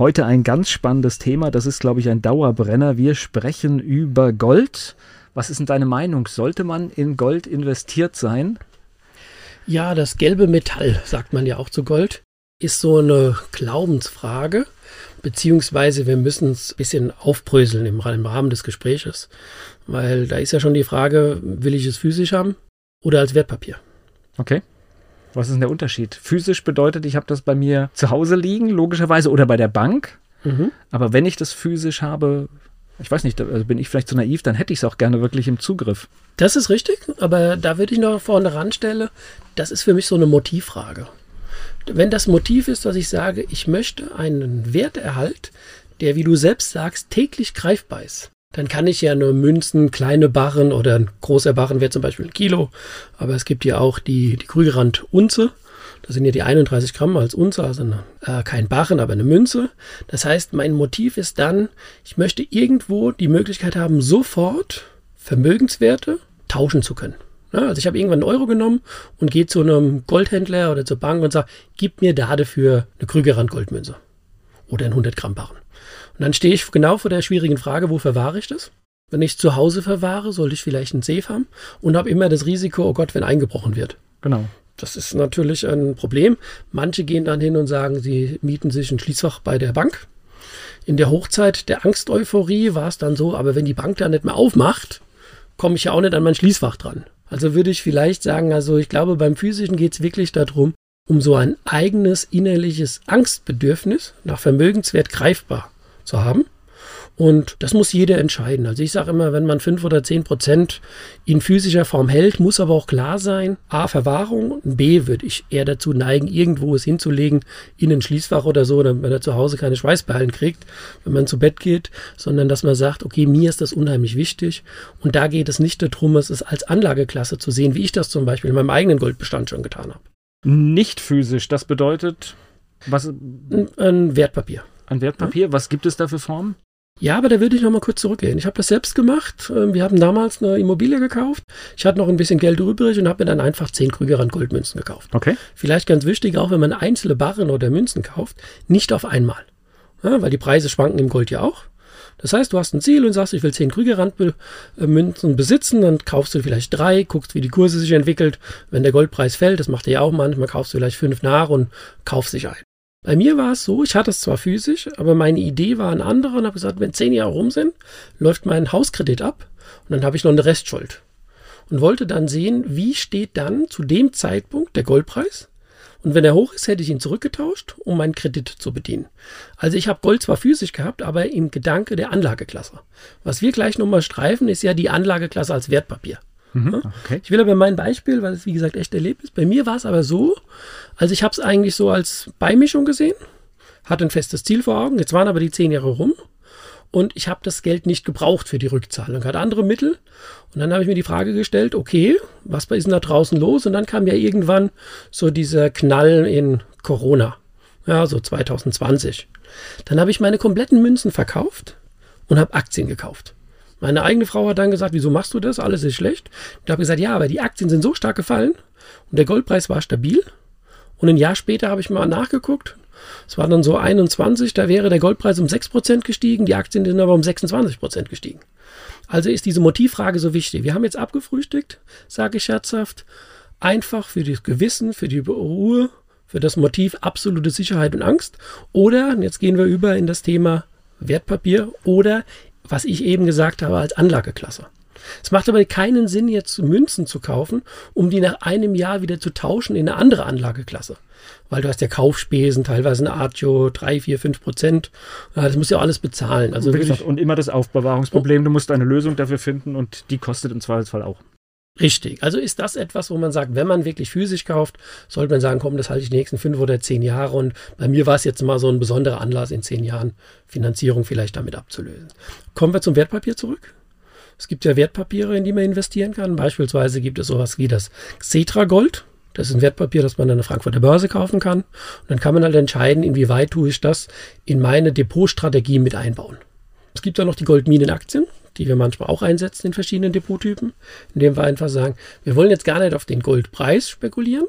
Heute ein ganz spannendes Thema. Das ist, glaube ich, ein Dauerbrenner. Wir sprechen über Gold. Was ist denn deine Meinung? Sollte man in Gold investiert sein? Ja, das gelbe Metall, sagt man ja auch zu Gold, ist so eine Glaubensfrage. Beziehungsweise wir müssen es ein bisschen aufbröseln im Rahmen des Gespräches. Weil da ist ja schon die Frage, will ich es physisch haben oder als Wertpapier? Okay. Was ist denn der Unterschied? Physisch bedeutet, ich habe das bei mir zu Hause liegen, logischerweise, oder bei der Bank. Mhm. Aber wenn ich das physisch habe, ich weiß nicht, also bin ich vielleicht zu naiv, dann hätte ich es auch gerne wirklich im Zugriff. Das ist richtig, aber da würde ich noch vorne ranstellen, das ist für mich so eine Motivfrage. Wenn das Motiv ist, dass ich sage, ich möchte einen Werterhalt, der, wie du selbst sagst, täglich greifbar ist, dann kann ich ja nur Münzen, kleine Barren oder ein großer Barren wäre zum Beispiel ein Kilo. Aber es gibt ja auch die, die Krügerrand Unze. Das sind ja die 31 Gramm als Unze, also eine, äh, kein Barren, aber eine Münze. Das heißt, mein Motiv ist dann, ich möchte irgendwo die Möglichkeit haben, sofort Vermögenswerte tauschen zu können. Ja, also ich habe irgendwann einen Euro genommen und gehe zu einem Goldhändler oder zur Bank und sage, gib mir da dafür eine Krügerrand Goldmünze oder einen 100 Gramm Barren. Und dann stehe ich genau vor der schwierigen Frage, wo verwahre ich das? Wenn ich zu Hause verwahre, sollte ich vielleicht einen Safe haben und habe immer das Risiko, oh Gott, wenn eingebrochen wird. Genau. Das ist natürlich ein Problem. Manche gehen dann hin und sagen, sie mieten sich ein Schließfach bei der Bank. In der Hochzeit der Angsteuphorie war es dann so, aber wenn die Bank da nicht mehr aufmacht, komme ich ja auch nicht an mein Schließfach dran. Also würde ich vielleicht sagen, also ich glaube, beim Physischen geht es wirklich darum, um so ein eigenes innerliches Angstbedürfnis nach Vermögenswert greifbar zu haben. Und das muss jeder entscheiden. Also ich sage immer, wenn man fünf oder zehn Prozent in physischer Form hält, muss aber auch klar sein, A, Verwahrung, B, würde ich eher dazu neigen, irgendwo es hinzulegen, in ein Schließfach oder so, damit er zu Hause keine Schweißperlen kriegt, wenn man zu Bett geht, sondern dass man sagt, okay, mir ist das unheimlich wichtig. Und da geht es nicht darum, es als Anlageklasse zu sehen, wie ich das zum Beispiel in meinem eigenen Goldbestand schon getan habe. Nicht physisch, das bedeutet was? Ein, ein Wertpapier an Wertpapier. Ja. Was gibt es da für Formen? Ja, aber da würde ich noch mal kurz zurückgehen. Ich habe das selbst gemacht. Ähm, wir haben damals eine Immobilie gekauft. Ich hatte noch ein bisschen Geld übrig und habe mir dann einfach 10 Krügerrand Goldmünzen gekauft. Okay. Vielleicht ganz wichtig, auch wenn man einzelne Barren oder Münzen kauft, nicht auf einmal. Ja, weil die Preise schwanken im Gold ja auch. Das heißt, du hast ein Ziel und sagst, ich will 10 Krügerrand-Münzen besitzen, dann kaufst du vielleicht drei, guckst, wie die Kurse sich entwickelt. Wenn der Goldpreis fällt, das macht er ja auch manchmal, kaufst du vielleicht fünf nach und kaufst dich ein. Bei mir war es so, ich hatte es zwar physisch, aber meine Idee war eine andere und habe gesagt, wenn zehn Jahre rum sind, läuft mein Hauskredit ab und dann habe ich noch eine Restschuld. Und wollte dann sehen, wie steht dann zu dem Zeitpunkt der Goldpreis. Und wenn er hoch ist, hätte ich ihn zurückgetauscht, um meinen Kredit zu bedienen. Also ich habe Gold zwar physisch gehabt, aber im Gedanke der Anlageklasse. Was wir gleich nochmal streifen, ist ja die Anlageklasse als Wertpapier. Mhm, okay. Ich will aber mein Beispiel, weil es wie gesagt echt erlebt ist. Bei mir war es aber so, also ich habe es eigentlich so als Beimischung gesehen, hatte ein festes Ziel vor Augen. Jetzt waren aber die zehn Jahre rum und ich habe das Geld nicht gebraucht für die Rückzahlung, hatte andere Mittel. Und dann habe ich mir die Frage gestellt, okay, was ist denn da draußen los? Und dann kam ja irgendwann so dieser Knall in Corona, ja, so 2020. Dann habe ich meine kompletten Münzen verkauft und habe Aktien gekauft. Meine eigene Frau hat dann gesagt, wieso machst du das? Alles ist schlecht. Ich habe gesagt, ja, aber die Aktien sind so stark gefallen und der Goldpreis war stabil. Und ein Jahr später habe ich mal nachgeguckt. Es war dann so 21, da wäre der Goldpreis um 6% gestiegen, die Aktien sind aber um 26% gestiegen. Also ist diese Motivfrage so wichtig. Wir haben jetzt abgefrühstückt, sage ich scherzhaft, einfach für das Gewissen, für die Ruhe, für das Motiv absolute Sicherheit und Angst. Oder, jetzt gehen wir über in das Thema Wertpapier oder was ich eben gesagt habe, als Anlageklasse. Es macht aber keinen Sinn, jetzt Münzen zu kaufen, um die nach einem Jahr wieder zu tauschen in eine andere Anlageklasse. Weil du hast ja Kaufspesen, teilweise eine Artio, 3, 4, 5 Prozent. Das muss ja alles bezahlen. Also gesagt, und immer das Aufbewahrungsproblem. Du musst eine Lösung dafür finden und die kostet im Zweifelsfall auch. Richtig. Also ist das etwas, wo man sagt, wenn man wirklich physisch kauft, sollte man sagen, komm, das halte ich die nächsten fünf oder zehn Jahre. Und bei mir war es jetzt mal so ein besonderer Anlass, in zehn Jahren Finanzierung vielleicht damit abzulösen. Kommen wir zum Wertpapier zurück. Es gibt ja Wertpapiere, in die man investieren kann. Beispielsweise gibt es sowas wie das Xetra Gold. Das ist ein Wertpapier, das man an der Frankfurter Börse kaufen kann. Und dann kann man halt entscheiden, inwieweit tue ich das in meine Depotstrategie mit einbauen. Es gibt dann noch die Goldminenaktien die wir manchmal auch einsetzen in verschiedenen Depottypen, indem wir einfach sagen, wir wollen jetzt gar nicht auf den Goldpreis spekulieren,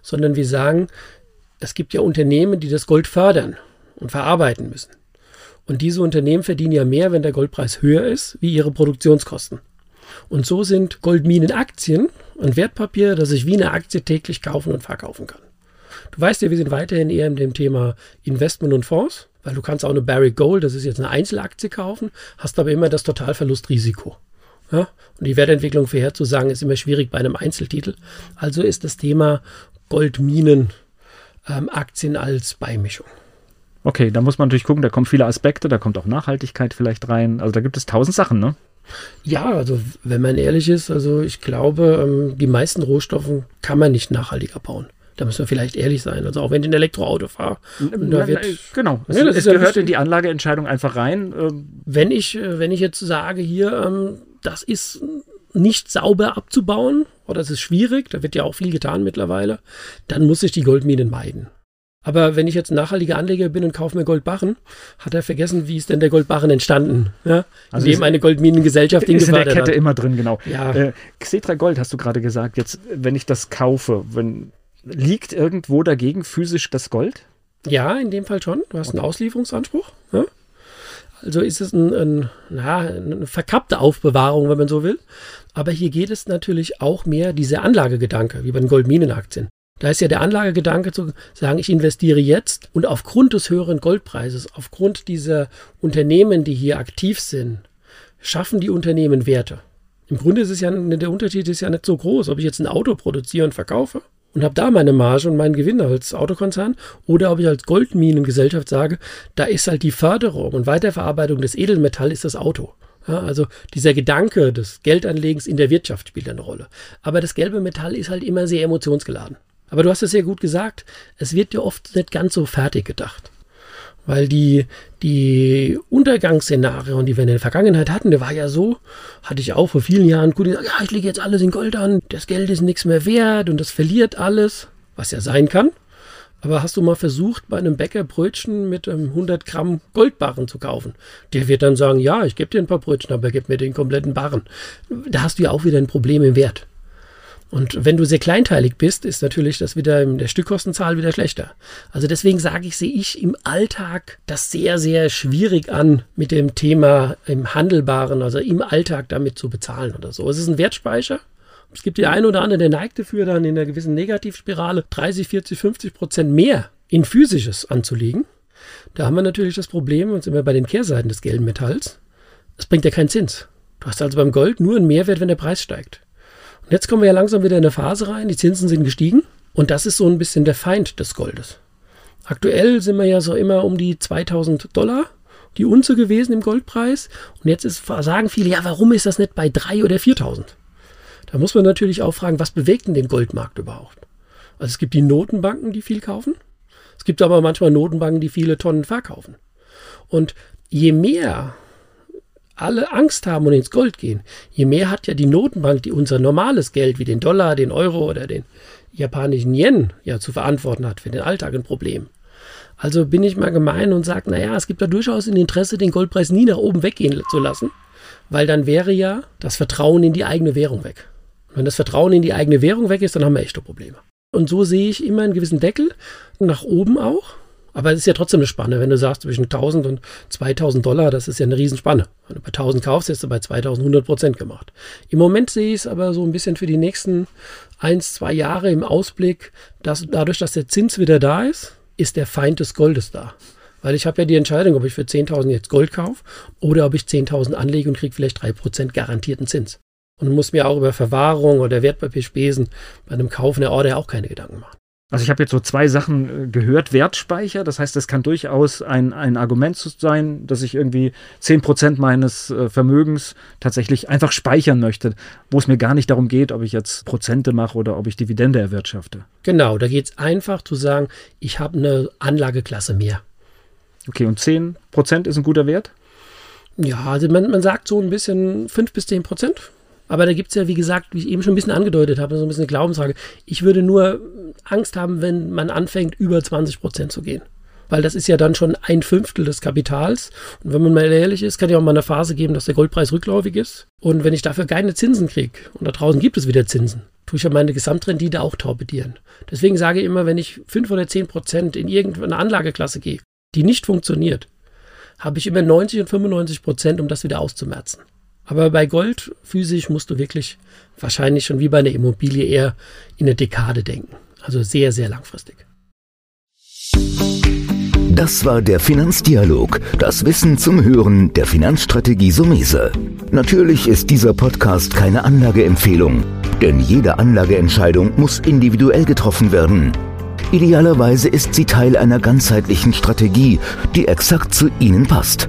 sondern wir sagen, es gibt ja Unternehmen, die das Gold fördern und verarbeiten müssen. Und diese Unternehmen verdienen ja mehr, wenn der Goldpreis höher ist, wie ihre Produktionskosten. Und so sind Goldminenaktien ein Wertpapier, das ich wie eine Aktie täglich kaufen und verkaufen kann. Du weißt ja, wir sind weiterhin eher in dem Thema Investment und Fonds. Weil du kannst auch eine Barrick Gold, das ist jetzt eine Einzelaktie kaufen, hast aber immer das Totalverlustrisiko. Ja? Und die Wertentwicklung vorherzusagen ist immer schwierig bei einem Einzeltitel. Also ist das Thema Goldminen ähm, Aktien als Beimischung. Okay, da muss man natürlich gucken, da kommen viele Aspekte, da kommt auch Nachhaltigkeit vielleicht rein. Also da gibt es tausend Sachen, ne? Ja, also wenn man ehrlich ist, also ich glaube, ähm, die meisten Rohstoffe kann man nicht nachhaltiger bauen. Da müssen wir vielleicht ehrlich sein. Also auch wenn ich ein Elektroauto fahre. Da wird, genau, es, ja, es gehört in die Anlageentscheidung einfach rein. Ähm. Wenn ich, äh, wenn ich jetzt sage, hier, ähm, das ist nicht sauber abzubauen oder es ist schwierig, da wird ja auch viel getan mittlerweile, dann muss ich die Goldminen meiden. Aber wenn ich jetzt ein nachhaltiger Anleger bin und kaufe mir Goldbarren, hat er vergessen, wie ist denn der Goldbarren entstanden? Ja? Also Indem eine Goldminengesellschaft ihn ist in der Kette hat. immer drin, genau. Ja. Äh, Xetra Gold hast du gerade gesagt. Jetzt, wenn ich das kaufe, wenn Liegt irgendwo dagegen physisch das Gold? Ja, in dem Fall schon. Du hast einen Auslieferungsanspruch. Ja? Also ist es ein, ein, na, eine verkappte Aufbewahrung, wenn man so will. Aber hier geht es natürlich auch mehr dieser Anlagegedanke, wie bei den Goldminenaktien. Da ist ja der Anlagegedanke zu sagen, ich investiere jetzt und aufgrund des höheren Goldpreises, aufgrund dieser Unternehmen, die hier aktiv sind, schaffen die Unternehmen Werte. Im Grunde ist es ja, der Unterschied ist ja nicht so groß, ob ich jetzt ein Auto produziere und verkaufe und habe da meine Marge und meinen Gewinn als Autokonzern oder ob ich als Goldminengesellschaft sage, da ist halt die Förderung und Weiterverarbeitung des Edelmetall ist das Auto. Ja, also dieser Gedanke des Geldanlegens in der Wirtschaft spielt eine Rolle. Aber das gelbe Metall ist halt immer sehr emotionsgeladen. Aber du hast es sehr gut gesagt, es wird dir oft nicht ganz so fertig gedacht. Weil die, die Untergangsszenarien, die wir in der Vergangenheit hatten, der war ja so, hatte ich auch vor vielen Jahren gut gesagt, ja, ich lege jetzt alles in Gold an, das Geld ist nichts mehr wert und das verliert alles, was ja sein kann. Aber hast du mal versucht, bei einem Bäcker Brötchen mit einem 100 Gramm Goldbarren zu kaufen? Der wird dann sagen, ja, ich gebe dir ein paar Brötchen, aber gib mir den kompletten Barren. Da hast du ja auch wieder ein Problem im Wert. Und wenn du sehr kleinteilig bist, ist natürlich das wieder in der Stückkostenzahl wieder schlechter. Also deswegen sage ich, sehe ich im Alltag das sehr, sehr schwierig an, mit dem Thema im Handelbaren, also im Alltag damit zu bezahlen oder so. Es ist ein Wertspeicher. Es gibt die eine oder andere, der neigt dafür, dann in einer gewissen Negativspirale 30, 40, 50 Prozent mehr in physisches anzulegen. Da haben wir natürlich das Problem, und sind wir bei den Kehrseiten des gelben Metalls. Es bringt ja keinen Zins. Du hast also beim Gold nur einen Mehrwert, wenn der Preis steigt. Jetzt kommen wir ja langsam wieder in eine Phase rein. Die Zinsen sind gestiegen. Und das ist so ein bisschen der Feind des Goldes. Aktuell sind wir ja so immer um die 2000 Dollar die Unze gewesen im Goldpreis. Und jetzt ist, sagen viele, ja, warum ist das nicht bei 3 oder 4000? Da muss man natürlich auch fragen, was bewegt denn den Goldmarkt überhaupt? Also es gibt die Notenbanken, die viel kaufen. Es gibt aber manchmal Notenbanken, die viele Tonnen verkaufen. Und je mehr alle Angst haben und ins Gold gehen, je mehr hat ja die Notenbank, die unser normales Geld wie den Dollar, den Euro oder den japanischen Yen ja zu verantworten hat für den Alltag ein Problem. Also bin ich mal gemein und sage, naja, es gibt da durchaus ein Interesse, den Goldpreis nie nach oben weggehen zu lassen, weil dann wäre ja das Vertrauen in die eigene Währung weg. Und wenn das Vertrauen in die eigene Währung weg ist, dann haben wir echte Probleme. Und so sehe ich immer einen gewissen Deckel, nach oben auch, aber es ist ja trotzdem eine Spanne, wenn du sagst, zwischen 1000 und 2000 Dollar, das ist ja eine Riesenspanne. Wenn du bei 1000 kaufst, hast du bei 2100 Prozent gemacht. Im Moment sehe ich es aber so ein bisschen für die nächsten eins, zwei Jahre im Ausblick, dass dadurch, dass der Zins wieder da ist, ist der Feind des Goldes da. Weil ich habe ja die Entscheidung, ob ich für 10.000 jetzt Gold kaufe oder ob ich 10.000 anlege und kriege vielleicht 3% garantierten Zins. Und muss mir auch über Verwahrung oder Wertpapierspesen bei einem Kauf in der Order auch keine Gedanken machen. Also ich habe jetzt so zwei Sachen äh, gehört. Wertspeicher, das heißt, das kann durchaus ein, ein Argument sein, dass ich irgendwie 10% meines äh, Vermögens tatsächlich einfach speichern möchte, wo es mir gar nicht darum geht, ob ich jetzt Prozente mache oder ob ich Dividende erwirtschafte. Genau, da geht es einfach zu sagen, ich habe eine Anlageklasse mehr. Okay, und 10% ist ein guter Wert? Ja, also man, man sagt so ein bisschen 5 bis 10 Prozent. Aber da gibt es ja, wie gesagt, wie ich eben schon ein bisschen angedeutet habe, so ein bisschen eine Glaubensfrage. Ich würde nur Angst haben, wenn man anfängt, über 20 Prozent zu gehen. Weil das ist ja dann schon ein Fünftel des Kapitals. Und wenn man mal ehrlich ist, kann ja auch mal eine Phase geben, dass der Goldpreis rückläufig ist. Und wenn ich dafür keine Zinsen kriege, und da draußen gibt es wieder Zinsen, tue ich ja meine Gesamtrendite auch torpedieren. Deswegen sage ich immer, wenn ich 5 oder 10 Prozent in irgendeine Anlageklasse gehe, die nicht funktioniert, habe ich immer 90 und 95 Prozent, um das wieder auszumerzen. Aber bei Gold physisch musst du wirklich wahrscheinlich schon wie bei einer Immobilie eher in eine Dekade denken. Also sehr, sehr langfristig. Das war der Finanzdialog, das Wissen zum Hören der Finanzstrategie Sumese. Natürlich ist dieser Podcast keine Anlageempfehlung, denn jede Anlageentscheidung muss individuell getroffen werden. Idealerweise ist sie Teil einer ganzheitlichen Strategie, die exakt zu Ihnen passt.